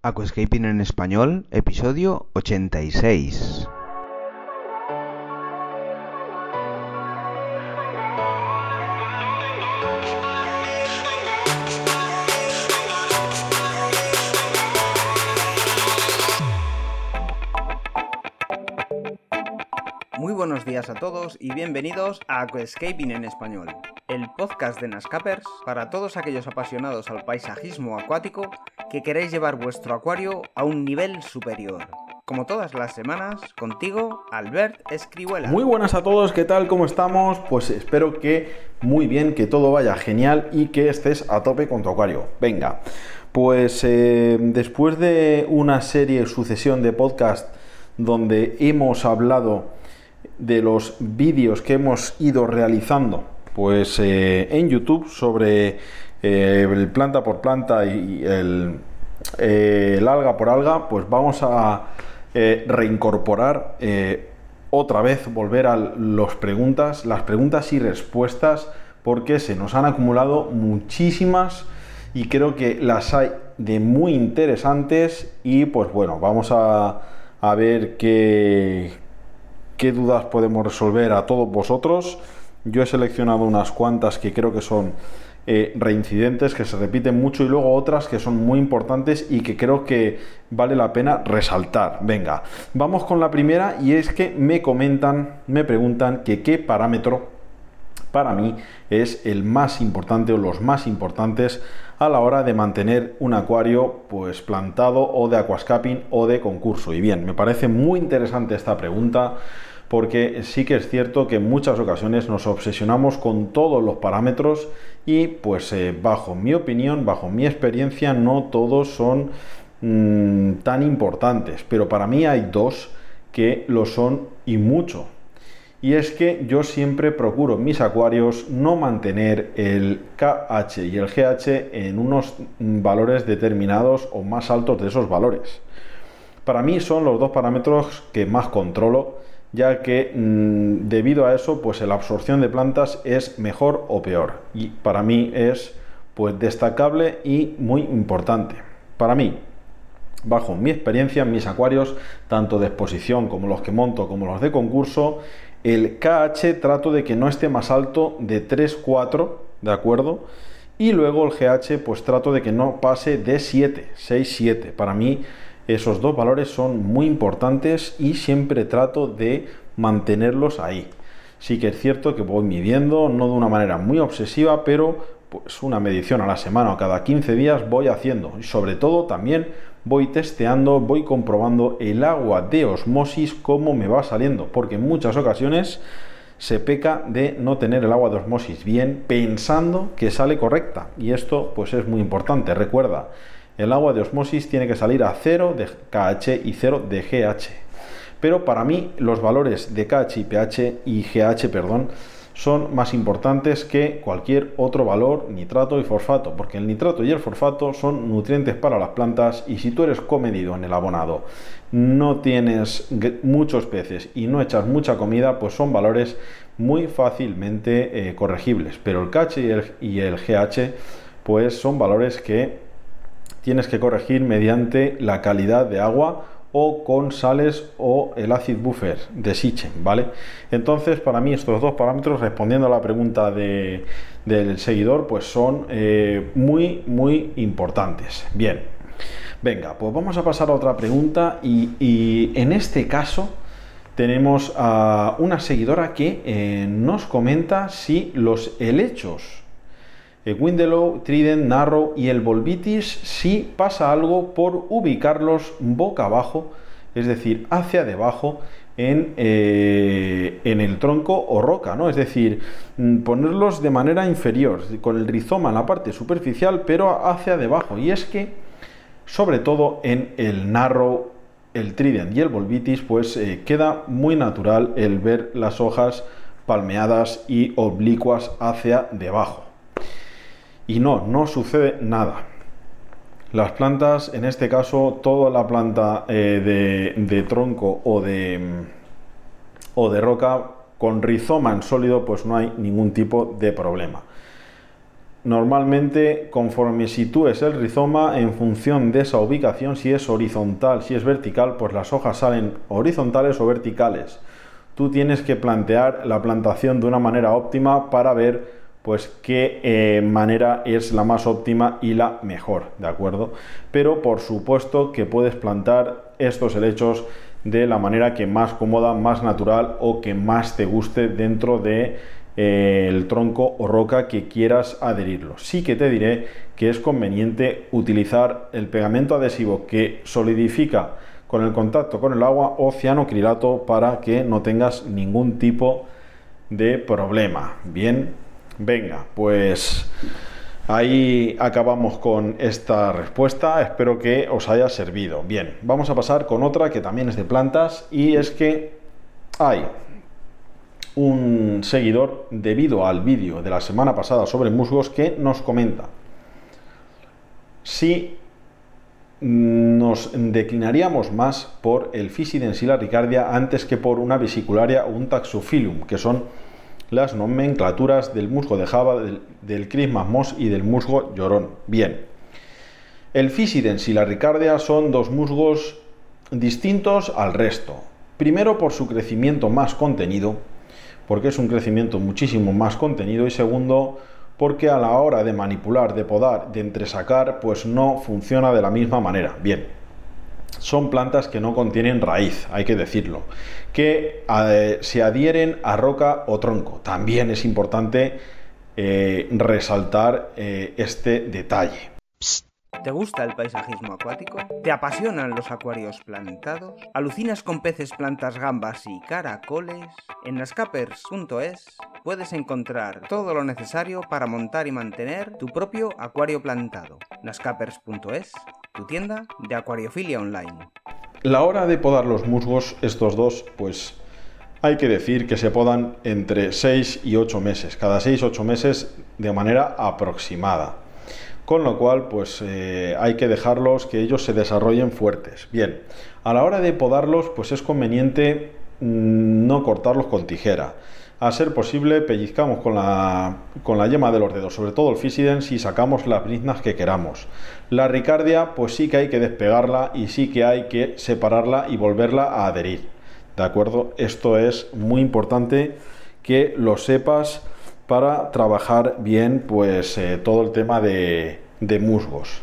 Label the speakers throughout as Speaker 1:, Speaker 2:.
Speaker 1: Aquascaping en español, episodio 86. A todos y bienvenidos a Aquascaping en español, el podcast de Nascapers para todos aquellos apasionados al paisajismo acuático que queréis llevar vuestro acuario a un nivel superior. Como todas las semanas, contigo, Albert Escribuela.
Speaker 2: Muy buenas a todos, ¿qué tal? ¿Cómo estamos? Pues espero que muy bien, que todo vaya genial y que estés a tope con tu acuario. Venga, pues eh, después de una serie, sucesión de podcast donde hemos hablado de los vídeos que hemos ido realizando pues eh, en YouTube sobre eh, el planta por planta y el, eh, el, alga por alga, pues vamos a reincorporar otra vez, volver a las preguntas, las preguntas y respuestas, porque se nos han acumulado muchísimas y creo que las hay de muy interesantes y pues bueno, vamos a, a ver qué, qué dudas podemos resolver a todos vosotros. Yo he seleccionado unas cuantas que creo que son eh, reincidentes, que se repiten mucho, y luego otras que son muy importantes y que creo que vale la pena resaltar. Venga, vamos con la primera y es que me comentan, me preguntan que qué parámetro para mí es el más importante o los más importantes a la hora de mantener un acuario pues plantado o de aquascaping o de concurso. Y bien, me parece muy interesante esta pregunta porque sí que es cierto que en muchas ocasiones nos obsesionamos con todos los parámetros y pues eh, bajo mi opinión, bajo mi experiencia, no todos son mmm, tan importantes, pero para mí hay dos que lo son y mucho. Y es que yo siempre procuro en mis acuarios no mantener el KH y el GH en unos valores determinados o más altos de esos valores. Para mí son los dos parámetros que más controlo ya que mmm, debido a eso, pues la absorción de plantas es mejor o peor. Y para mí es pues destacable y muy importante. Para mí, bajo mi experiencia en mis acuarios, tanto de exposición como los que monto como los de concurso, el KH trato de que no esté más alto de 3-4, ¿de acuerdo? Y luego el GH pues trato de que no pase de 7, 6-7. Para mí esos dos valores son muy importantes y siempre trato de mantenerlos ahí. Sí que es cierto que voy midiendo, no de una manera muy obsesiva, pero pues una medición a la semana o cada 15 días voy haciendo. Y sobre todo también voy testeando, voy comprobando el agua de osmosis, cómo me va saliendo, porque en muchas ocasiones se peca de no tener el agua de osmosis bien pensando que sale correcta. Y esto pues es muy importante. Recuerda, el agua de osmosis tiene que salir a 0 de KH y 0 de GH. Pero para mí los valores de KH y pH y GH, perdón, son más importantes que cualquier otro valor, nitrato y fosfato, porque el nitrato y el fosfato son nutrientes para las plantas y si tú eres comedido en el abonado, no tienes muchos peces y no echas mucha comida, pues son valores muy fácilmente eh, corregibles. Pero el KH y el, y el GH, pues son valores que tienes que corregir mediante la calidad de agua o con sales o el acid buffer de Sichen, ¿vale? Entonces, para mí estos dos parámetros, respondiendo a la pregunta de, del seguidor, pues son eh, muy, muy importantes. Bien, venga, pues vamos a pasar a otra pregunta y, en este caso tenemos a una seguidora que eh, nos comenta si los helechos el Windelow, Trident, Narrow y el Volvitis si pasa algo por ubicarlos boca abajo, es decir, hacia debajo en, eh, en, el tronco o roca, ¿no? Es decir, mm, ponerlos de manera inferior, con el rizoma en la parte superficial, pero hacia debajo. Y es que, sobre todo en el Narrow, el Trident y el Volvitis, pues eh, queda muy natural el ver las hojas palmeadas y oblicuas hacia debajo. Y no, no sucede nada. Las plantas, en este caso, toda la planta eh, de, de, tronco o de, o de roca con rizoma en sólido, pues no hay ningún tipo de problema. normalmente conforme sitúes el rizoma en función de esa ubicación, si es horizontal, si es vertical, pues las hojas salen horizontales o verticales. Tú tienes que plantear la plantación de una manera óptima para ver pues qué eh, manera es la más óptima y la mejor, ¿de acuerdo? Pero por supuesto que puedes plantar estos helechos de la manera que más cómoda, más natural o que más te guste dentro de eh, el tronco o roca que quieras adherirlo. Sí que te diré que es conveniente utilizar el pegamento adhesivo que solidifica con el contacto con el agua o cianocrilato para que no tengas ningún tipo de problema. Bien, venga, pues ahí acabamos con esta respuesta. Espero que os haya servido. Bien, vamos a pasar con otra que también es de plantas y es que hay un seguidor debido al vídeo de la semana pasada sobre musgos que nos comenta si nos declinaríamos más por el Fisidensia ricardia antes que por una vesicularia o un taxophilum, que son las nomenclaturas del musgo de Java, del, del Christmas y del musgo llorón. Bien, el Fisidensia y la ricardia son dos musgos distintos al resto. Primero por su crecimiento más contenido, porque es un crecimiento muchísimo más contenido y segundo, porque a la hora de manipular, de podar, de entresacar, pues no funciona de la misma manera. Bien, son plantas que no contienen raíz, hay que decirlo, que eh, se adhieren a roca o tronco. También es importante eh, resaltar eh, este detalle.
Speaker 1: ¿Te gusta el paisajismo acuático? ¿Te apasionan los acuarios plantados? ¿Alucinas con peces, plantas, gambas y caracoles? En nascapers.es puedes encontrar todo lo necesario para montar y mantener tu propio acuario plantado. nascapers.es, tu tienda de acuariofilia online.
Speaker 2: La hora de podar los musgos, estos dos, pues hay que decir que se podan entre 6 y 8 meses, cada 6-8 meses de manera aproximada con lo cual pues eh, hay que dejarlos que ellos se desarrollen fuertes. Bien, a la hora de podarlos pues es conveniente mm, no cortarlos con tijera. A ser posible pellizcamos con la, con la yema de los dedos, sobre todo el Fisidens y sacamos las briznas que queramos. La ricardia pues sí que hay que despegarla y sí que hay que separarla y volverla a adherir. ¿De acuerdo? Esto es muy importante que lo sepas para trabajar bien pues eh, todo el tema de, musgos.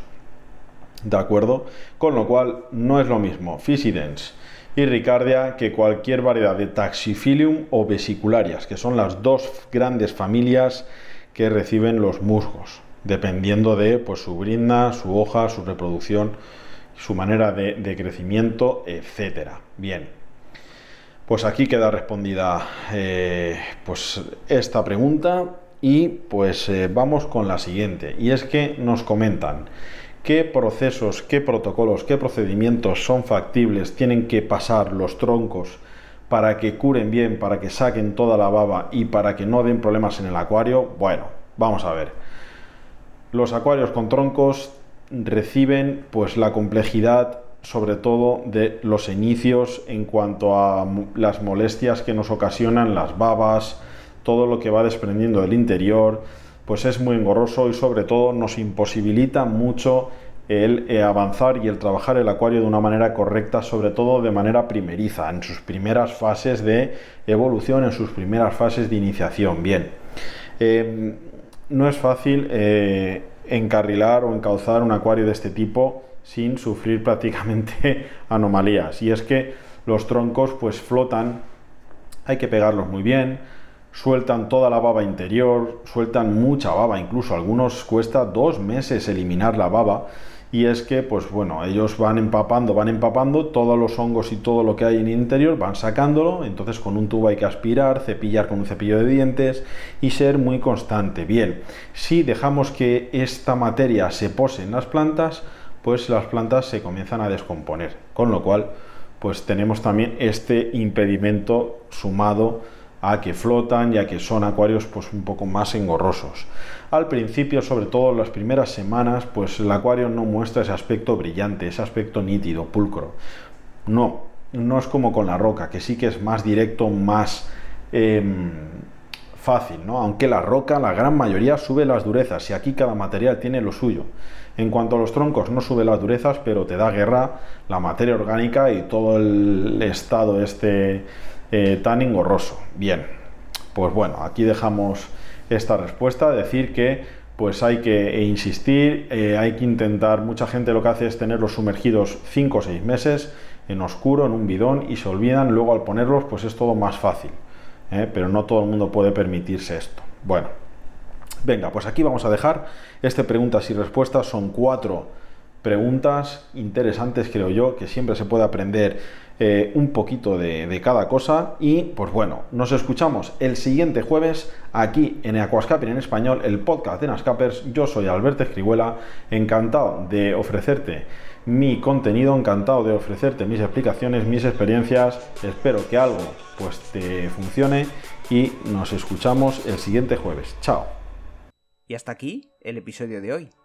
Speaker 2: ¿De acuerdo? Con lo cual no es lo mismo Fisidens y Ricardia que cualquier variedad de Taxifilium o vesicularias, que son las dos grandes familias que reciben los musgos, dependiendo de pues, su brinda, su hoja, su reproducción, su manera de, crecimiento, etcétera. Bien. Pues aquí queda respondida eh, pues esta pregunta y pues eh, vamos con la siguiente. Y es que nos comentan qué procesos, qué protocolos, qué procedimientos son factibles, tienen que pasar los troncos para que curen bien, para que saquen toda la baba y para que no den problemas en el acuario. Bueno, vamos a ver. Los acuarios con troncos reciben pues la complejidad sobre todo de los inicios en cuanto a las molestias que nos ocasionan las babas, todo lo que va desprendiendo del interior, pues es muy engorroso y sobre todo nos imposibilita mucho el eh, avanzar y el trabajar el acuario de una manera correcta, sobre todo de manera primeriza, en sus primeras fases de evolución, en sus primeras fases de iniciación. Bien, em, no es fácil eh, encarrilar o encauzar un acuario de este tipo sin sufrir prácticamente anomalías. Y es que los troncos pues flotan, hay que pegarlos muy bien, sueltan toda la baba interior, sueltan mucha baba, incluso algunos cuesta dos meses eliminar la baba. Y es que, pues bueno, ellos van empapando, van empapando todos los hongos y todo lo que hay en el interior, van sacándolo, entonces con un tubo hay que aspirar, cepillar con un cepillo de dientes y ser muy constante. Bien, si dejamos que esta materia se pose en las plantas, pues las plantas se comienzan a descomponer. Con lo cual, pues tenemos también este impedimento sumado a que flotan y a que son acuarios pues un poco más engorrosos. Al principio, sobre todo en las primeras semanas, pues el acuario no muestra ese aspecto brillante, ese aspecto nítido, pulcro. No, no es como con la roca, que sí que es más directo, más em, fácil, ¿no? Aunque la roca, la gran mayoría sube las durezas y aquí cada material tiene lo suyo. En cuanto a los troncos, no sube las durezas, pero te da guerra la materia orgánica y todo el estado este eh, tan engorroso. Bien, pues bueno, aquí dejamos esta respuesta, decir que pues hay que insistir, eh, hay que intentar, mucha gente lo que hace es tenerlos sumergidos 5 o 6 meses en oscuro, en un bidón y se olvidan, luego al ponerlos pues es todo más fácil, ¿eh? pero no todo el mundo puede permitirse esto. Bueno, venga, pues aquí vamos a dejar este preguntas y respuestas, son cuatro preguntas interesantes creo yo, que siempre se puede aprender eh, un poquito de, cada cosa. Y pues bueno, nos escuchamos el siguiente jueves aquí en Aquascaping en español, el podcast de Nascapers. Yo soy Alberto Escribuela, encantado de ofrecerte mi contenido, encantado de ofrecerte mis explicaciones, mis experiencias. Espero que algo pues te funcione y nos escuchamos el siguiente jueves. Chao.
Speaker 1: Y hasta aquí el episodio de hoy.